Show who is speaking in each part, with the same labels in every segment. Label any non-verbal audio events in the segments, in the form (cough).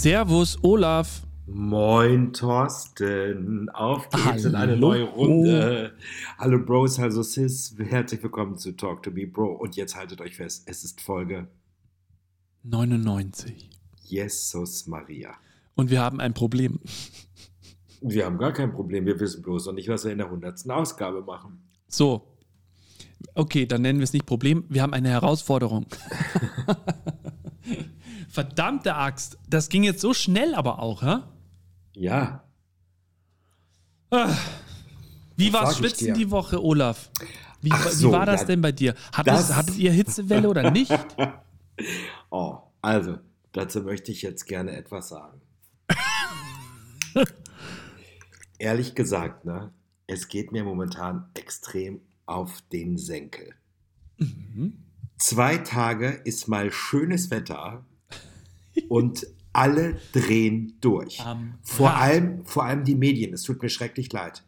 Speaker 1: Servus, Olaf.
Speaker 2: Moin, Thorsten. Auf geht's
Speaker 1: Hallo.
Speaker 2: in eine neue Runde. Hallo, Bros, hallo, Sis. Herzlich willkommen zu Talk to Me, Bro. Und jetzt haltet euch fest, es ist Folge
Speaker 1: 99.
Speaker 2: Jesus Maria.
Speaker 1: Und wir haben ein Problem.
Speaker 2: Wir haben gar kein Problem, wir wissen bloß noch nicht, was wir in der 100. Ausgabe machen.
Speaker 1: So. Okay, dann nennen wir es nicht Problem. Wir haben eine Herausforderung. (laughs) Verdammte Axt. Das ging jetzt so schnell aber auch, hä?
Speaker 2: Ja,
Speaker 1: Wie
Speaker 2: Was
Speaker 1: war
Speaker 2: ich
Speaker 1: Schwitzen die Woche, Olaf? Wie,
Speaker 2: Ach
Speaker 1: wie
Speaker 2: so,
Speaker 1: war das
Speaker 2: ja,
Speaker 1: denn bei dir? Hat
Speaker 2: das-
Speaker 1: es, hattet ihr Hitzewelle oder (laughs) nicht?
Speaker 2: oh, also, dazu möchte ich jetzt gerne etwas sagen. (laughs) Ehrlich gesagt, ne, es geht mir momentan extrem auf den Senkel. Zwei Tage ist mal schönes Wetter und alle drehen durch.
Speaker 1: Am
Speaker 2: Vor allem, vor allem die Medien, es tut mir schrecklich leid.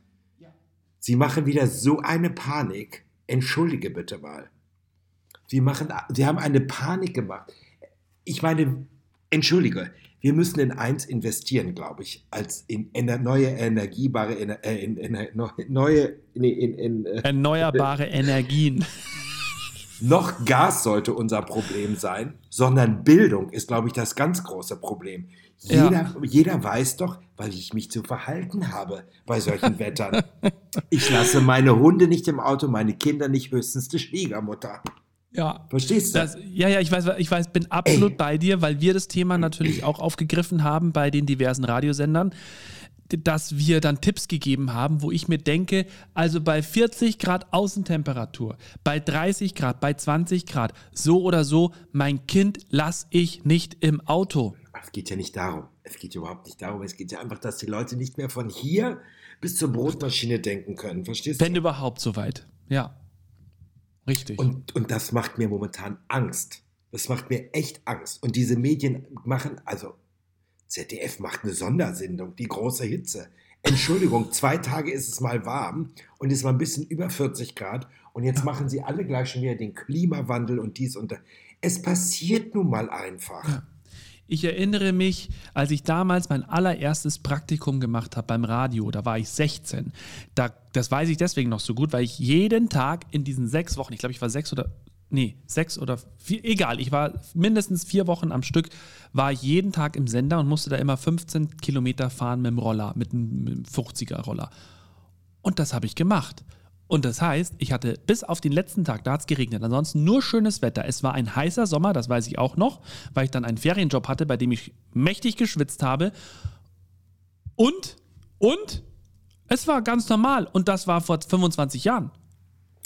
Speaker 2: Sie machen wieder so eine Panik. Entschuldige bitte mal. Sie, machen, sie haben eine Panik gemacht. Ich meine, entschuldige, wir müssen in eins investieren, glaube ich, als in, in neue energiebare, in, in, in, eine neue, nee, in, in,
Speaker 1: Erneuerbare Energien. (laughs)
Speaker 2: noch Gas sollte unser Problem sein, sondern Bildung ist, glaube ich, das ganz große Problem.
Speaker 1: Ja.
Speaker 2: Jeder, jeder weiß doch, weil ich mich zu verhalten habe bei solchen Wettern. (laughs) Ich lasse meine Hunde nicht im Auto, meine Kinder nicht, höchstens die Schwiegermutter.
Speaker 1: Ja.
Speaker 2: Verstehst du?
Speaker 1: Das, ja, ja, ich weiß, ich weiß, bin absolut
Speaker 2: Ey. (clears throat)
Speaker 1: bei dir, weil wir das Thema natürlich auch aufgegriffen haben bei den diversen Radiosendern, dass wir dann Tipps gegeben haben, wo ich mir denke, also bei 40 Grad Außentemperatur, bei 30 Grad, bei 20 Grad, so oder so, mein Kind lass ich nicht im Auto.
Speaker 2: Es geht ja nicht darum. Es geht überhaupt nicht darum. Es geht ja einfach, dass die Leute nicht mehr von hier bis zur Brotmaschine denken können. Verstehst
Speaker 1: Wenn
Speaker 2: du?
Speaker 1: überhaupt soweit. Ja. Richtig.
Speaker 2: Und, und das macht mir momentan Angst. Das macht mir echt Angst. Und diese Medien machen, also ZDF macht eine Sondersendung, die große Hitze. Entschuldigung, zwei Tage ist es mal warm und ist mal ein bisschen über 40 Grad. Und jetzt machen sie alle gleich schon wieder den Klimawandel und dies und das. Es passiert nun mal einfach.
Speaker 1: Ich erinnere mich, als ich damals mein allererstes Praktikum gemacht habe beim Radio, da war ich 16. Da, das weiß ich deswegen noch so gut, weil ich jeden Tag in diesen sechs Wochen, ich glaube, ich war sechs oder, nee, sechs oder vier, egal, ich war mindestens vier Wochen am Stück, war jeden Tag im Sender und musste da immer 15 Kilometer fahren mit dem Roller, mit einem, mit einem 50er-Roller. Und das habe ich gemacht. Und das heißt, ich hatte bis auf den letzten Tag, da hat es geregnet, ansonsten nur schönes Wetter. Es war ein heißer Sommer, das weiß ich auch noch, weil ich dann einen Ferienjob hatte, bei dem ich mächtig geschwitzt habe. Und, und, es war ganz normal. Und das war vor 25 Jahren.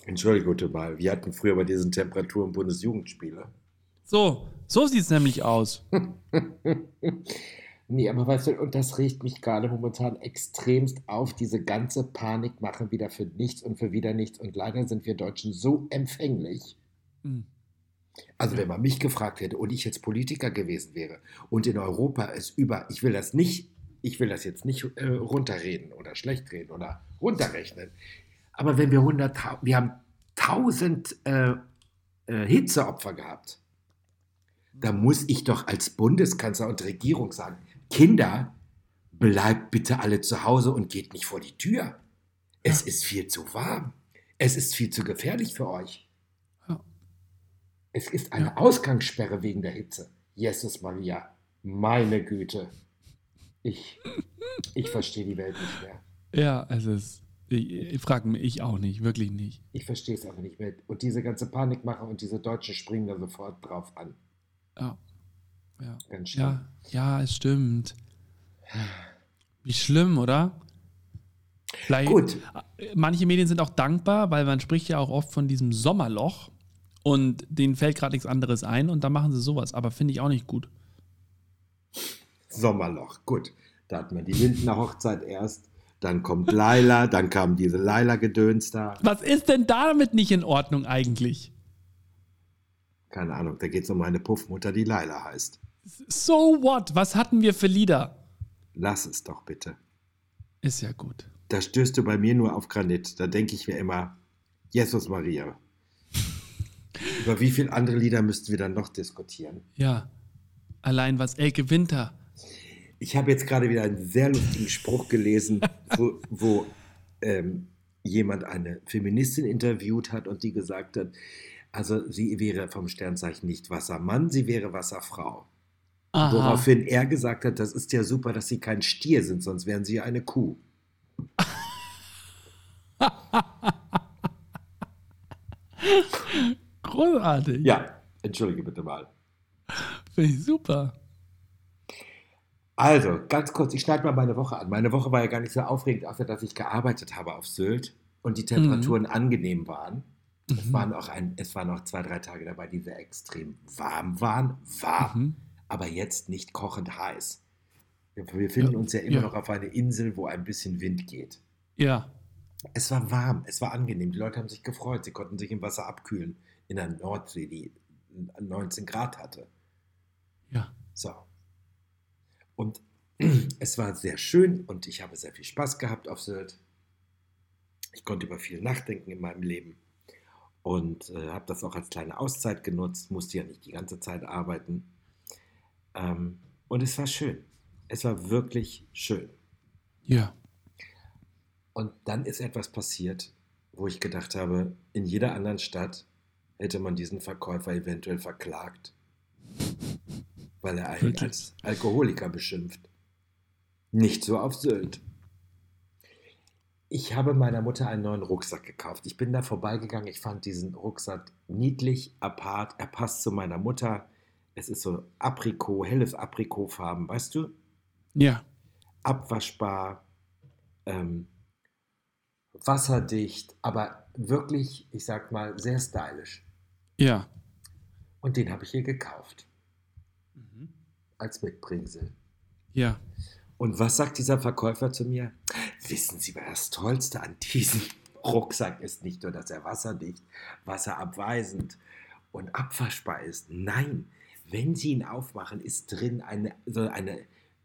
Speaker 2: Entschuldigung mal, wir hatten früher bei diesen Temperaturen Bundesjugendspiele.
Speaker 1: So, so sieht es nämlich aus. (laughs)
Speaker 2: Nee, aber weißt du, und das regt mich gerade momentan extremst auf, diese ganze Panik machen wieder für nichts und für wieder nichts. Und leider sind wir Deutschen so empfänglich.
Speaker 1: Hm.
Speaker 2: Also wenn man mich gefragt hätte und ich jetzt Politiker gewesen wäre und in Europa es über, ich will das nicht, ich will das jetzt nicht äh, runterreden oder schlecht reden oder runterrechnen. Aber wenn wir 100, wir haben 1000 äh, äh, Hitzeopfer gehabt, da muss ich doch als Bundeskanzler und Regierung sagen, Kinder, bleibt bitte alle zu Hause und geht nicht vor die Tür. Es ist viel zu warm. Es ist viel zu gefährlich für euch.
Speaker 1: Ja.
Speaker 2: Es ist eine Ausgangssperre wegen der Hitze. Jesus Maria, meine Güte. Ich, ich verstehe die Welt nicht mehr.
Speaker 1: Ja, es ist, ich, ich frage mich, ich auch nicht, wirklich nicht.
Speaker 2: Ich verstehe es einfach nicht mehr. Und diese ganze Panikmache und diese Deutschen springen da sofort drauf an.
Speaker 1: Ja. Ja.
Speaker 2: Ganz schlimm.
Speaker 1: Ja, ja, es stimmt. Wie schlimm, oder? Vielleicht,
Speaker 2: Gut.
Speaker 1: Manche Medien sind auch dankbar, weil man spricht ja auch oft von diesem Sommerloch und denen fällt gerade nichts anderes ein und dann machen sie sowas. Aber finde ich auch nicht gut.
Speaker 2: Sommerloch. Gut. Da hat man die Lindner Hochzeit erst. Dann kommt Laila, dann kam diese Laila-Gedöns da.
Speaker 1: Was ist denn damit nicht in Ordnung eigentlich?
Speaker 2: Keine Ahnung, da geht es um meine Puffmutter, die Laila heißt.
Speaker 1: So what? Was hatten wir für Lieder?
Speaker 2: Lass es doch bitte.
Speaker 1: Ist ja gut.
Speaker 2: Da stößt du bei mir nur auf Granit. Da denke ich mir immer, Jesus Maria. (laughs) Über wie viele andere Lieder müssten wir dann noch diskutieren?
Speaker 1: Ja. Allein was Elke Winter.
Speaker 2: Ich habe jetzt gerade wieder einen sehr lustigen Spruch gelesen, (laughs) wo, wo ähm, jemand eine Feministin interviewt hat und die gesagt hat, also sie wäre vom Sternzeichen nicht Wassermann, sie wäre Wasserfrau.
Speaker 1: Aha.
Speaker 2: Woraufhin er gesagt hat, das ist ja super, dass sie kein Stier sind, sonst wären sie ja eine Kuh. (laughs)
Speaker 1: Großartig.
Speaker 2: Ja, entschuldige bitte mal.
Speaker 1: Finde ich super.
Speaker 2: Also, ganz kurz, ich schneide mal meine Woche an. Meine Woche war ja gar nicht so aufregend, außer dass ich gearbeitet habe auf Sylt und die Temperaturen angenehm waren. Es,
Speaker 1: Mhm.
Speaker 2: waren auch ein, es waren auch zwei, drei Tage dabei, die sehr extrem warm waren. Warm,
Speaker 1: Mhm.
Speaker 2: aber jetzt nicht kochend heiß. Wir wir befinden
Speaker 1: Ja,
Speaker 2: uns ja immer
Speaker 1: ja.
Speaker 2: noch auf einer Insel, wo ein bisschen Wind geht.
Speaker 1: Ja.
Speaker 2: Es war warm, es war angenehm. Die Leute haben sich gefreut. Sie konnten sich im Wasser abkühlen in der Nordsee, die 19 Grad hatte.
Speaker 1: Ja.
Speaker 2: So. Und (clears throat) es war sehr schön und ich habe sehr viel Spaß gehabt auf Sylt. Ich konnte über viel nachdenken in meinem Leben und äh, habe das auch als kleine Auszeit genutzt, musste ja nicht die ganze Zeit arbeiten. Ähm, und es war schön. Es war wirklich schön.
Speaker 1: Ja.
Speaker 2: Und dann ist etwas passiert, wo ich gedacht habe, in jeder anderen Stadt hätte man diesen Verkäufer eventuell verklagt, weil er einen als Alkoholiker beschimpft. Nicht so auf Sylt. Ich habe meiner Mutter einen neuen Rucksack gekauft. Ich bin da vorbeigegangen. Ich fand diesen Rucksack niedlich, apart. Er passt zu meiner Mutter. Es ist so Aprikot, helles Aprikotfarben, weißt du?
Speaker 1: Ja.
Speaker 2: abwaschbar, ähm, wasserdicht, aber wirklich, ich sag mal, sehr stylisch.
Speaker 1: Ja.
Speaker 2: Und den habe ich hier gekauft. Als Mitbringsel.
Speaker 1: Ja.
Speaker 2: Und was sagt dieser Verkäufer zu mir? Wissen Sie, was das Tollste an diesem Rucksack ist? Nicht nur, dass er wasserdicht, wasserabweisend und abwaschbar ist. Nein, wenn Sie ihn aufmachen, ist drin eine, so eine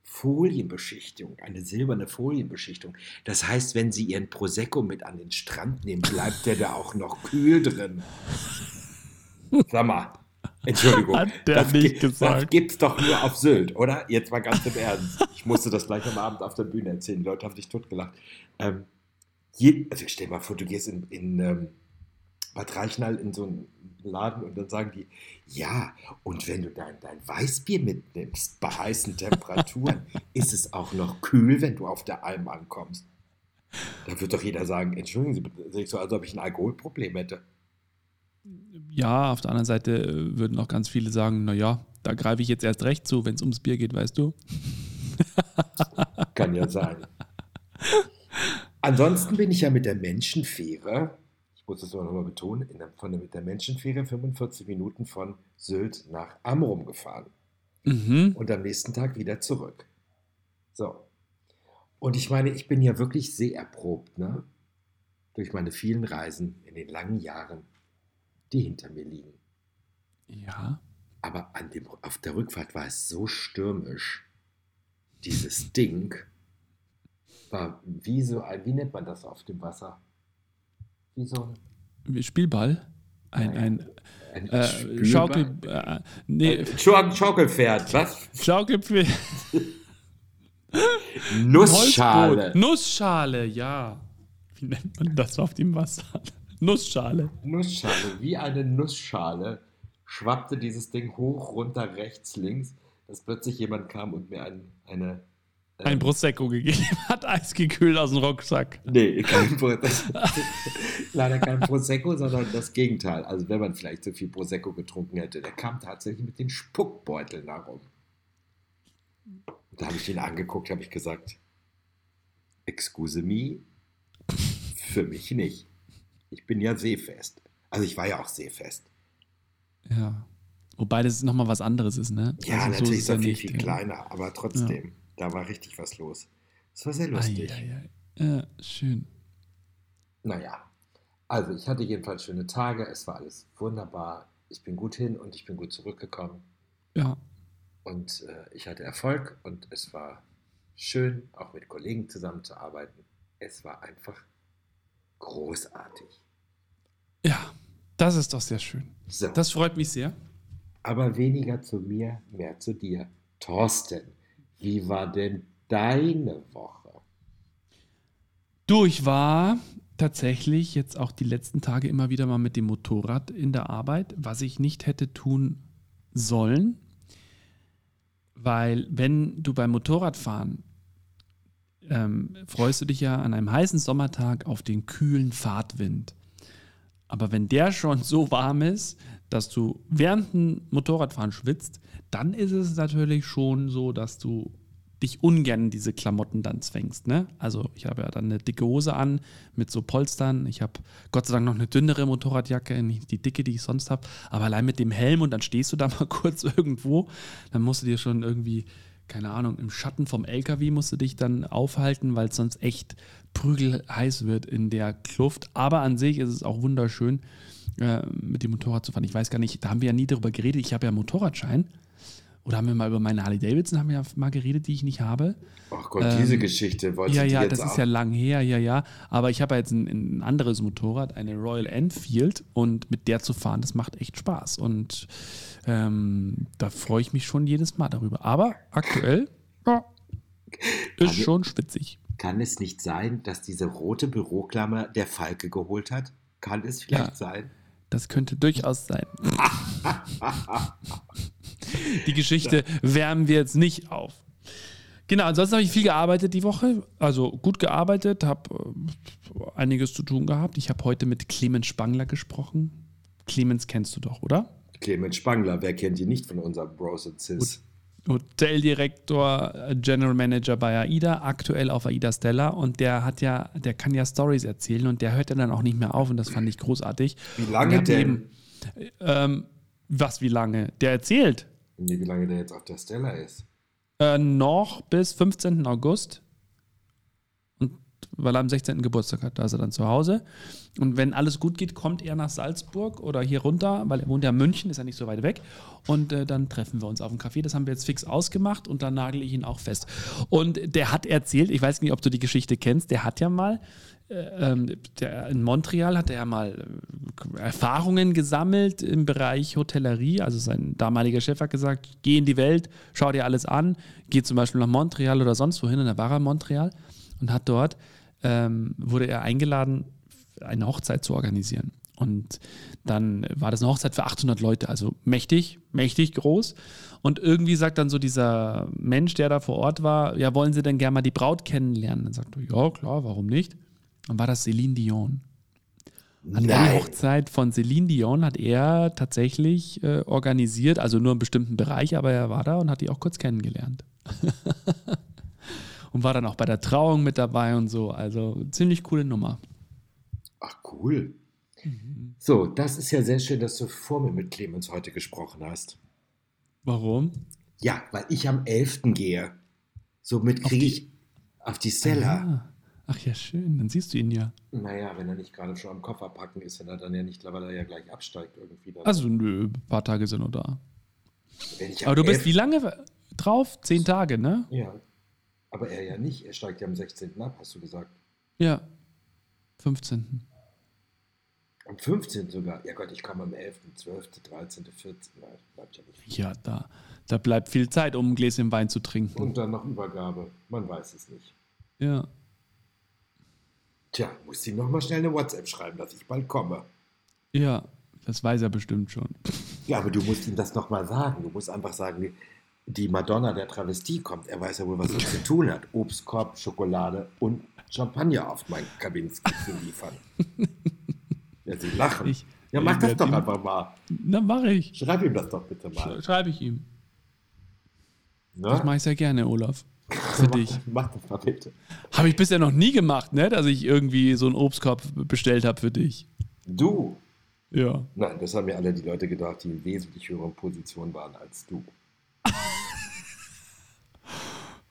Speaker 2: Folienbeschichtung, eine silberne Folienbeschichtung. Das heißt, wenn Sie Ihren Prosecco mit an den Strand nehmen, bleibt der da auch noch kühl drin. Sag mal, Entschuldigung.
Speaker 1: Hat der
Speaker 2: das
Speaker 1: nicht gesagt.
Speaker 2: Das gibt's doch nur auf Sylt, oder? Jetzt mal ganz im Ernst. Ich musste das gleich am Abend auf der Bühne erzählen. Die Leute haben sich totgelacht. Ähm, je, also stell dir mal vor, du gehst in, in ähm, Bad Reichenhall in so einen Laden und dann sagen die, ja, und wenn du dein, dein Weißbier mitnimmst bei heißen Temperaturen, (laughs) ist es auch noch kühl, wenn du auf der Alm ankommst. Da wird doch jeder sagen, entschuldigen Sie bitte, sehe ich so, als ob ich ein Alkoholproblem hätte.
Speaker 1: Ja, auf der anderen Seite äh, würden auch ganz viele sagen, naja, da greife ich jetzt erst recht zu, wenn es ums Bier geht, weißt du? (laughs)
Speaker 2: Kann ja sein. Ansonsten bin ich ja mit der Menschenfähre, ich muss es aber nochmal betonen, der, von der, mit der Menschenfähre 45 Minuten von Sylt nach Amrum gefahren
Speaker 1: Mhm.
Speaker 2: und am nächsten Tag wieder zurück. So. Und ich meine, ich bin ja wirklich sehr erprobt, ne? Durch meine vielen Reisen in den langen Jahren, die hinter mir liegen.
Speaker 1: Ja.
Speaker 2: Aber an dem, auf der Rückfahrt war es so stürmisch. Dieses Ding war wie so ein, wie nennt man das auf dem Wasser? Wie so
Speaker 1: Wie Spielball. Ein, ein
Speaker 2: ein
Speaker 1: äh? Schaukel. Äh, nee,
Speaker 2: Schau- Schaukelpferd, was?
Speaker 1: Schaukelpferd. (laughs)
Speaker 2: Nussschale.
Speaker 1: Nussschale, ja. Wie nennt man das auf dem Wasser? Nussschale.
Speaker 2: Nussschale, wie eine Nussschale schwappte dieses Ding hoch, runter, rechts, links, dass plötzlich jemand kam und mir ein, eine. ähm,
Speaker 1: Ein Prosecco gegeben (laughs) hat, eisgekühlt aus dem Rucksack.
Speaker 2: Nee, kein (laughs) leider kein Prosecco, sondern das Gegenteil. Also wenn man vielleicht so viel Prosecco getrunken hätte, der kam tatsächlich mit den Spuckbeuteln herum. Da habe ich ihn angeguckt, habe ich gesagt, excuse me, für mich nicht. Ich bin ja seefest. Also ich war ja auch seefest.
Speaker 1: Ja. Wobei das nochmal was anderes ist, ne?
Speaker 2: Ja,
Speaker 1: Also so
Speaker 2: natürlich
Speaker 1: es
Speaker 2: ist
Speaker 1: ja
Speaker 2: viel,
Speaker 1: nicht,
Speaker 2: viel
Speaker 1: ja.
Speaker 2: kleiner, aber trotzdem, da war richtig was los. Es war sehr lustig.
Speaker 1: Ei, ei, ei. Ja, schön.
Speaker 2: Naja, also ich hatte jedenfalls schöne Tage, es war alles wunderbar. Ich bin gut hin und ich bin gut zurückgekommen
Speaker 1: Ja.
Speaker 2: und äh, ich hatte Erfolg und es war schön, auch mit Kollegen zusammenzuarbeiten. Es war einfach großartig.
Speaker 1: Ja, das ist doch sehr schön.
Speaker 2: So,
Speaker 1: Das freut mich sehr.
Speaker 2: aber weniger zu mir, mehr zu dir. Thorsten, Wie war denn deine Woche?
Speaker 1: Du, ich war tatsächlich jetzt auch die letzten Tage immer wieder mal mit dem Motorrad in der Arbeit, was ich nicht hätte tun sollen, weil wenn du beim Motorradfahren ähm, freust du dich ja an einem heißen Sommertag auf den kühlen Fahrtwind. Aber wenn der schon so warm ist, dass du während dem Motorradfahren schwitzt, dann ist es natürlich schon so, dass du dich ungern diese Klamotten dann zwängst. Ne? Also ich habe ja dann eine dicke Hose an mit so Polstern. Ich habe Gott sei Dank noch eine dünnere Motorradjacke, nicht die dicke, die ich sonst habe. Aber allein mit dem Helm und dann stehst du da (laughs) mal kurz irgendwo, dann musst du dir schon irgendwie, keine Ahnung, im Schatten vom LKW musst du dich dann aufhalten, weil es sonst echt prügelheiß wird in der Kluft. Aber an sich ist es auch wunderschön, äh, mit dem Motorrad zu fahren. Ich weiß gar nicht, da haben wir ja nie darüber geredet. Ich habe ja einen Motorradschein. Oder haben wir mal über meine Harley Davidson haben wir ja mal geredet, die ich nicht habe.
Speaker 2: Ach Gott, ähm, diese Geschichte
Speaker 1: wollte ja, ich Ja, ja, das ist ja lang her, ja, ja. Aber ich habe ja jetzt ein, ein, anderes Motorrad, eine Royal Enfield und mit der zu fahren, das macht echt Spaß. Und ähm, da freue ich mich schon jedes Mal darüber. Aber aktuell (laughs) ja, ist kann schon spitzig.
Speaker 2: Kann es nicht sein, dass diese rote Büroklammer der Falke geholt hat? Kann es vielleicht ja, sein?
Speaker 1: Das könnte durchaus sein. (laughs) (laughs) (laughs) Die Geschichte wärmen wir jetzt nicht auf. Genau, ansonsten habe ich viel gearbeitet die Woche. Also gut gearbeitet, habe äh, einiges zu tun gehabt. Ich habe heute mit Clemens Spangler gesprochen. Clemens kennst du doch, oder?
Speaker 2: Clemens Spangler, wer kennt ihn nicht von unserem Bros und Sis?
Speaker 1: Hoteldirektor, äh, General Manager bei AIDA, aktuell auf AIDA Stella und der hat ja, der kann ja Stories erzählen und der hört ja dann auch nicht mehr auf und das fand ich großartig.
Speaker 2: Wie lange denn? Eben,
Speaker 1: ähm, was, wie lange? Der erzählt.
Speaker 2: Nee, wie lange der jetzt auf der Stella ist?
Speaker 1: Äh, noch bis 15. August. Und weil er am 16. Geburtstag hat, da ist er dann zu Hause. Und wenn alles gut geht, kommt er nach Salzburg oder hier runter, weil er wohnt ja in München, ist ja nicht so weit weg. Und äh, dann treffen wir uns auf dem Café. Das haben wir jetzt fix ausgemacht und dann nagel ich ihn auch fest. Und der hat erzählt, ich weiß nicht, ob du die Geschichte kennst, der hat ja mal der, in Montreal hat er mal äh, Erfahrungen gesammelt im Bereich Hotellerie. Also sein damaliger Chef hat gesagt, geh in die Welt, schau dir alles an, geh zum Beispiel nach Montreal oder sonst wohin. Und da war in Montreal und hat dort, ähm, wurde er eingeladen, eine Hochzeit zu organisieren. Und dann war das eine Hochzeit für 800 Leute, also mächtig, mächtig groß. Und irgendwie sagt dann so dieser Mensch, der da vor Ort war, ja, wollen Sie denn gerne mal die Braut kennenlernen? Dann sagt er, ja, klar, warum nicht? Dann war das Celine Dion. An der Hochzeit von Celine Dion hat er tatsächlich äh, organisiert, also nur einen bestimmten Bereich, aber er war da und hat die auch kurz kennengelernt. (laughs) und war dann auch bei der Trauung mit dabei und so. Also ziemlich coole Nummer.
Speaker 2: Ach, cool. Mhm. So, das ist ja sehr schön, dass du vor mir mit Clemens heute gesprochen hast.
Speaker 1: Warum?
Speaker 2: Ja, weil ich am 11. gehe. Somit kriege ich auf die Stella. Ah.
Speaker 1: Ach ja, schön, dann siehst du ihn ja.
Speaker 2: Naja, wenn er nicht gerade schon am Koffer packen ist, wenn er dann ja nicht, weil er ja gleich absteigt irgendwie. Dann
Speaker 1: also nö, ein paar Tage sind noch da. Aber du bist wie lange drauf? Zehn Tage, ne?
Speaker 2: Ja. Aber er ja nicht. Er steigt ja am 16. ab, hast du gesagt.
Speaker 1: Ja. 15.
Speaker 2: Am 15. sogar. Ja Gott, ich komme am 11., 12., 13., 14. Nein, bleibt ja nicht
Speaker 1: viel. Ja, da, da bleibt viel Zeit, um ein Gläschen Wein zu trinken.
Speaker 2: Und dann noch Übergabe. Man weiß es nicht.
Speaker 1: Ja.
Speaker 2: Tja, muss ihm nochmal schnell eine WhatsApp schreiben, dass ich bald komme.
Speaker 1: Ja, das weiß er bestimmt schon.
Speaker 2: Ja, aber du musst ihm das nochmal sagen. Du musst einfach sagen, die Madonna der Travestie kommt. Er weiß ja wohl, was er zu tun hat. Obstkorb, Schokolade und Champagner auf mein Kabinski zu liefern. ja, sie lachen. Ich, ja, mach das doch ihm, einfach mal.
Speaker 1: Na, mach ich.
Speaker 2: Schreib ihm das doch bitte mal.
Speaker 1: Schreibe ich ihm. Na? Das mache ich sehr gerne, Olaf. Für dich.
Speaker 2: Mach das mal bitte.
Speaker 1: Habe ich bisher noch nie gemacht, ne? Dass ich irgendwie so einen Obstkorb bestellt habe für dich.
Speaker 2: Du?
Speaker 1: Ja.
Speaker 2: Nein, das haben mir alle die Leute gedacht, die in wesentlich höheren Positionen waren als du. (laughs)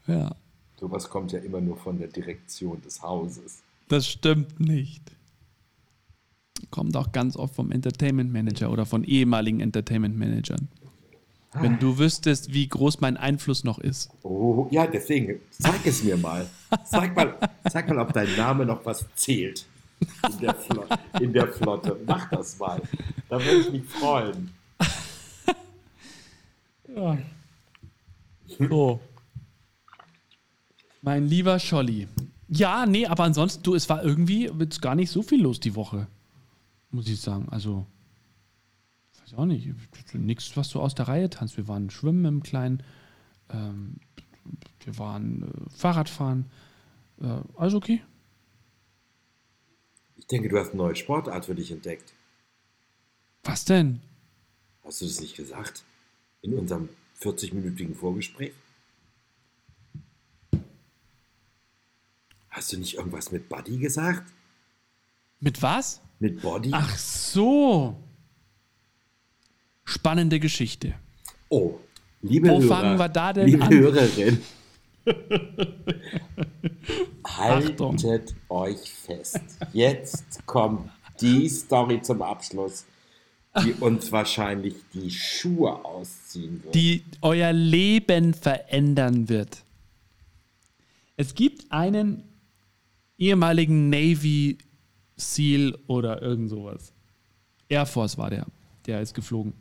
Speaker 1: ja.
Speaker 2: Sowas kommt ja immer nur von der Direktion des Hauses.
Speaker 1: Das stimmt nicht. Kommt auch ganz oft vom Entertainment Manager oder von ehemaligen Entertainment Managern. Wenn du wüsstest, wie groß mein Einfluss noch ist.
Speaker 2: Oh, ja, deswegen, sag es mir mal. Sag mal, sag mal ob dein Name noch was zählt in der, Flotte. In der Flotte. Mach das mal. Da würde ich mich freuen.
Speaker 1: Ja. So. Mein lieber Scholli. Ja, nee, aber ansonsten, du, es war irgendwie jetzt gar nicht so viel los die Woche. Muss ich sagen. Also, weiß auch nicht. Nichts, was du aus der Reihe tanzt. Wir waren schwimmen im Kleinen. Ähm, wir waren äh, Fahrradfahren. Äh, alles okay.
Speaker 2: Ich denke, du hast eine neue Sportart für dich entdeckt.
Speaker 1: Was denn?
Speaker 2: Hast du das nicht gesagt? In unserem 40-minütigen Vorgespräch? Hast du nicht irgendwas mit Buddy gesagt?
Speaker 1: Mit was?
Speaker 2: Mit Body?
Speaker 1: Ach so. Spannende Geschichte.
Speaker 2: Oh, liebe
Speaker 1: Wo
Speaker 2: Hörer,
Speaker 1: fangen wir da denn
Speaker 2: liebe
Speaker 1: an?
Speaker 2: Hörerin, (laughs)
Speaker 1: Achtung.
Speaker 2: haltet euch fest. Jetzt kommt die Story zum Abschluss, die uns wahrscheinlich die Schuhe ausziehen wird.
Speaker 1: die euer Leben verändern wird. Es gibt einen ehemaligen Navy SEAL oder irgend sowas. Air Force war der. Der ist geflogen.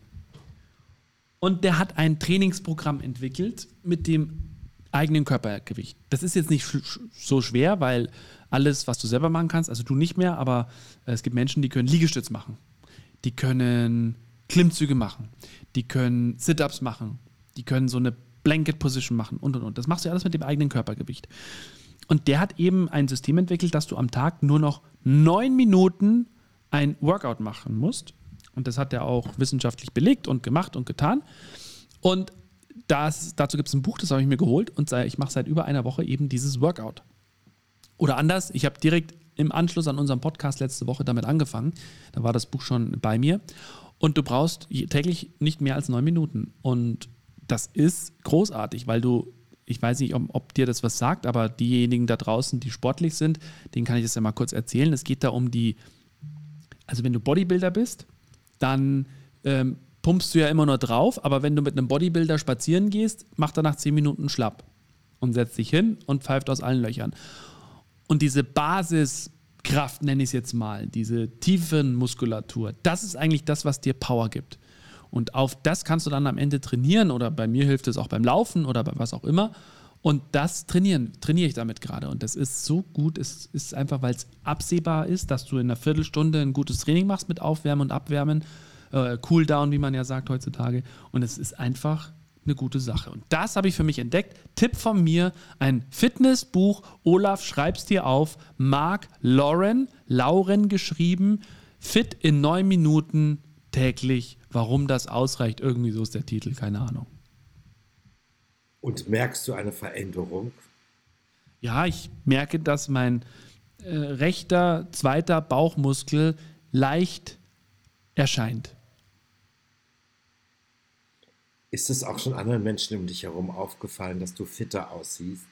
Speaker 1: Und der hat ein Trainingsprogramm entwickelt mit dem eigenen Körpergewicht. Das ist jetzt nicht sch so schwer, weil alles, was du selber machen kannst, also du nicht mehr, aber äh, es gibt Menschen, die können Liegestütz machen. Die können Klimmzüge machen. Die können Sit-Ups machen. Die können so eine Blanket Position machen und und und. Das machst du alles mit dem eigenen Körpergewicht. Und der hat eben ein System entwickelt, dass du am Tag nur noch neun Minuten ein Workout machen musst. Und das hat er auch wissenschaftlich belegt und gemacht und getan. Und das, dazu gibt es ein Buch, das habe ich mir geholt und ich mache seit über einer Woche eben dieses Workout. Oder anders, ich habe direkt im Anschluss an unserem Podcast letzte Woche damit angefangen. Da war das Buch schon bei mir. Und du brauchst täglich nicht mehr als neun Minuten. Und das ist großartig, weil du, ich weiß nicht, ob, ob dir das was sagt, aber diejenigen da draußen, die sportlich sind, denen kann ich das ja mal kurz erzählen. Es geht da um die, also wenn du Bodybuilder bist, dann ähm, pumpst du ja immer nur drauf, aber wenn du mit einem Bodybuilder spazieren gehst, macht er nach zehn Minuten schlapp und setzt sich hin und pfeift aus allen Löchern. Und diese Basiskraft, nenne ich es jetzt mal, diese tiefen Muskulatur, das ist eigentlich das, was dir Power gibt. Und auf das kannst du dann am Ende trainieren oder bei mir hilft es auch beim Laufen oder bei was auch immer. Und das trainieren, trainiere ich damit gerade. Und das ist so gut. Es ist einfach, weil es absehbar ist, dass du in einer Viertelstunde ein gutes Training machst mit Aufwärmen und Abwärmen. Äh, Cooldown, wie man ja sagt heutzutage. Und es ist einfach eine gute Sache. Und das habe ich für mich entdeckt. Tipp von mir: ein Fitnessbuch. Olaf, schreib's dir auf. Mark Lauren, Lauren geschrieben. Fit in neun Minuten täglich. Warum das ausreicht, irgendwie so ist der Titel, keine Ahnung.
Speaker 2: Und merkst du eine Veränderung?
Speaker 1: Ja, ich merke, dass mein äh, rechter, zweiter Bauchmuskel leicht erscheint.
Speaker 2: Ist es auch schon anderen Menschen um dich herum aufgefallen, dass du fitter aussiehst?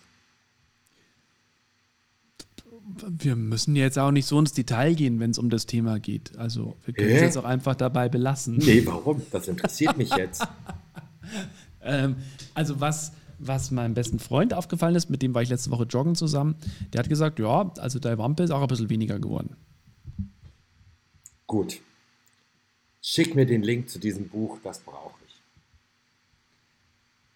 Speaker 1: Wir müssen jetzt auch nicht so ins Detail gehen, wenn es um das Thema geht. Also wir können es jetzt auch einfach dabei belassen.
Speaker 2: Nee, warum? Das interessiert mich jetzt. (laughs)
Speaker 1: Ähm, also was, was meinem besten Freund aufgefallen ist, mit dem war ich letzte Woche joggen zusammen, der hat gesagt, ja, also deine Wampe ist auch ein bisschen weniger geworden.
Speaker 2: Gut. Schick mir den Link zu diesem Buch, das brauche ich.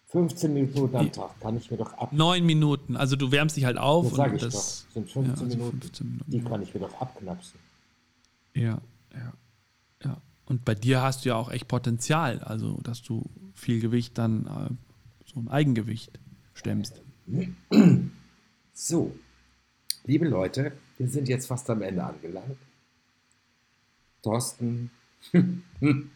Speaker 2: 15 Minuten am Tag kann ich mir doch ab.
Speaker 1: Neun Minuten, also du wärmst dich halt auf.
Speaker 2: Das sage
Speaker 1: und
Speaker 2: ich
Speaker 1: das,
Speaker 2: doch. Sind 15,
Speaker 1: ja, also
Speaker 2: Minuten.
Speaker 1: 15 Minuten.
Speaker 2: Die kann ich mir doch abknapsen.
Speaker 1: Ja, ja, ja. Und bei dir hast du ja auch echt Potenzial, also dass du viel Gewicht dann äh, so im Eigengewicht stemmst.
Speaker 2: So, liebe Leute, wir sind jetzt fast am Ende angelangt. Thorsten. (laughs)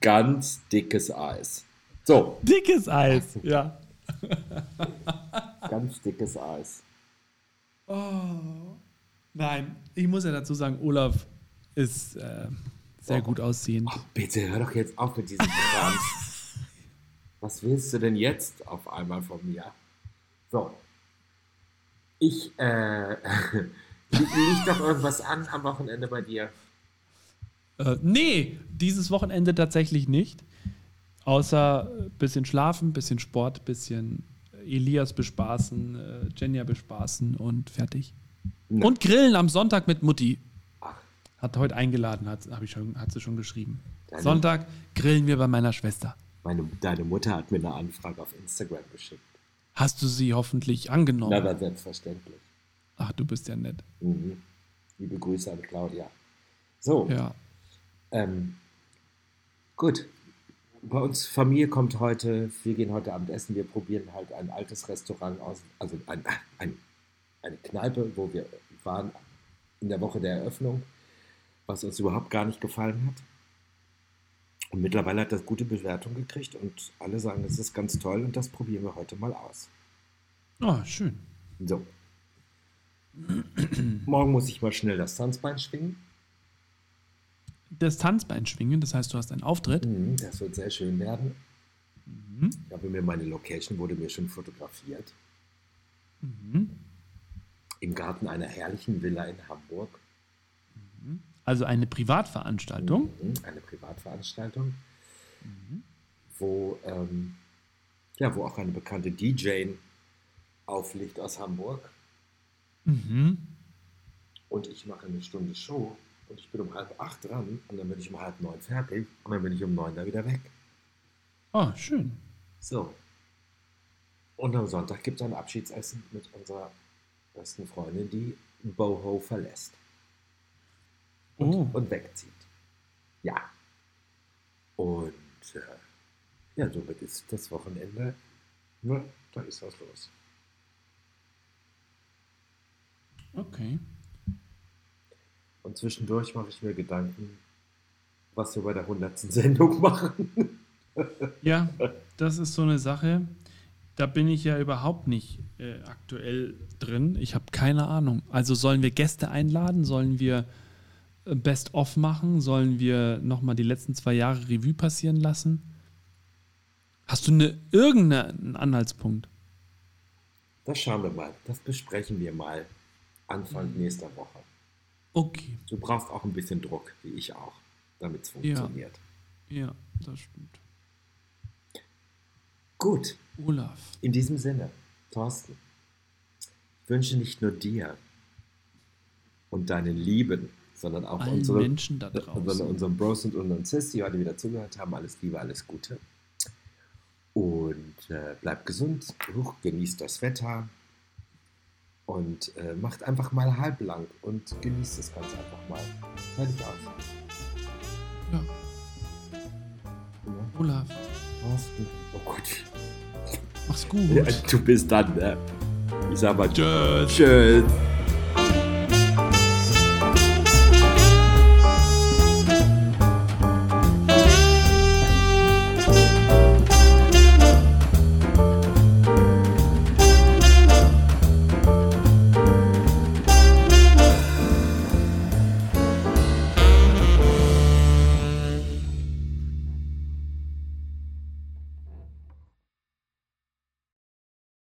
Speaker 2: Ganz dickes Eis. So,
Speaker 1: Dickes Eis, ja. (laughs)
Speaker 2: ganz dickes Eis.
Speaker 1: Nein, ich muss ja dazu sagen, Olaf ist äh, sehr gut aussehend.
Speaker 2: Ach, bitte hör doch jetzt auf mit diesem Kram. (laughs) Was willst du denn jetzt auf einmal von mir? So. Ich, äh, (laughs) li- liegt doch irgendwas an am Wochenende bei dir?
Speaker 1: Äh, nee, dieses Wochenende tatsächlich nicht. Außer bisschen schlafen, bisschen Sport, bisschen Elias bespaßen, äh, Jenja bespaßen und fertig.
Speaker 2: Na.
Speaker 1: Und grillen am Sonntag mit Mutti. Hat heute eingeladen, hat, ich schon, hat sie schon geschrieben.
Speaker 2: Deine-
Speaker 1: Sonntag grillen wir bei meiner Schwester.
Speaker 2: Meine, deine Mutter hat mir eine Anfrage auf Instagram geschickt.
Speaker 1: Hast du sie hoffentlich angenommen?
Speaker 2: Na, dann selbstverständlich.
Speaker 1: Ach, du bist ja nett.
Speaker 2: Mhm. Liebe Grüße an Claudia. So,
Speaker 1: Ja.
Speaker 2: ähm, gut. Bei uns Familie kommt heute, wir gehen heute Abend essen, wir probieren halt ein altes Restaurant aus, also ein, ein, eine Kneipe, wo wir waren in der Woche der Eröffnung, was uns überhaupt gar nicht gefallen hat. Und mittlerweile hat das gute Bewertung gekriegt und alle sagen, das ist ganz toll und das probieren wir heute mal aus.
Speaker 1: Oh, schön.
Speaker 2: So. Morgen muss ich mal schnell das Tanzbein schwingen.
Speaker 1: Das Tanzbein schwingen, das heißt, du hast einen Auftritt.
Speaker 2: Mhm, Das wird sehr schön werden.
Speaker 1: Mhm.
Speaker 2: Ich habe mir meine Location wurde mir schon fotografiert.
Speaker 1: Mhm.
Speaker 2: Im Garten einer herrlichen Villa in Hamburg.
Speaker 1: Also eine Privatveranstaltung.
Speaker 2: Mhm, Eine Privatveranstaltung, wo, ähm, ja, wo auch eine bekannte DJ auflegt aus Hamburg.
Speaker 1: Mhm.
Speaker 2: Und ich mache eine Stunde Show und ich bin um halb acht dran und dann bin ich um halb neun fertig und dann bin ich um neun da wieder weg.
Speaker 1: Oh, schön.
Speaker 2: So. Und am Sonntag gibt es ein Abschiedsessen mit unserer besten Freundin, die Boho verlässt und,
Speaker 1: Oh.
Speaker 2: und wegzieht. Ja. Und äh, ja, somit ist das Wochenende, ne, da ist was los.
Speaker 1: Okay.
Speaker 2: Und zwischendurch mache ich mir Gedanken, was wir bei der 100. Sendung (laughs) machen.
Speaker 1: Ja, das ist so eine Sache. Da bin ich ja überhaupt nicht äh, aktuell drin. Ich habe keine Ahnung. Also sollen wir Gäste einladen? Sollen wir Best-of machen? Sollen wir nochmal die letzten zwei Jahre Revue passieren lassen? Hast du eine, irgendeinen Anhaltspunkt?
Speaker 2: Das schauen wir mal. Das besprechen wir mal Anfang nächster Woche.
Speaker 1: Okay.
Speaker 2: Du brauchst auch ein bisschen Druck, wie ich auch, damit es funktioniert.
Speaker 1: Ja, das stimmt.
Speaker 2: Gut,
Speaker 1: Olaf.
Speaker 2: in diesem Sinne, Thorsten, ich wünsche nicht nur dir und deinen Lieben, sondern auch
Speaker 1: Allen
Speaker 2: unseren,
Speaker 1: Menschen da
Speaker 2: sondern
Speaker 1: draußen.
Speaker 2: unseren Bros und unseren Sis, die heute wieder zugehört haben, alles Liebe, alles Gute. Und äh, bleibt gesund, Huch, genießt das Wetter und äh, macht einfach mal halblang und genießt es ganz einfach mal. Fertig aus.
Speaker 1: Ja,
Speaker 2: Ja,
Speaker 1: Olaf.
Speaker 2: Oh Gott.
Speaker 1: Mach's gut.
Speaker 2: Ja, du bist dann, ne? Ich sag mal
Speaker 1: Tschüss.
Speaker 2: Tschüss.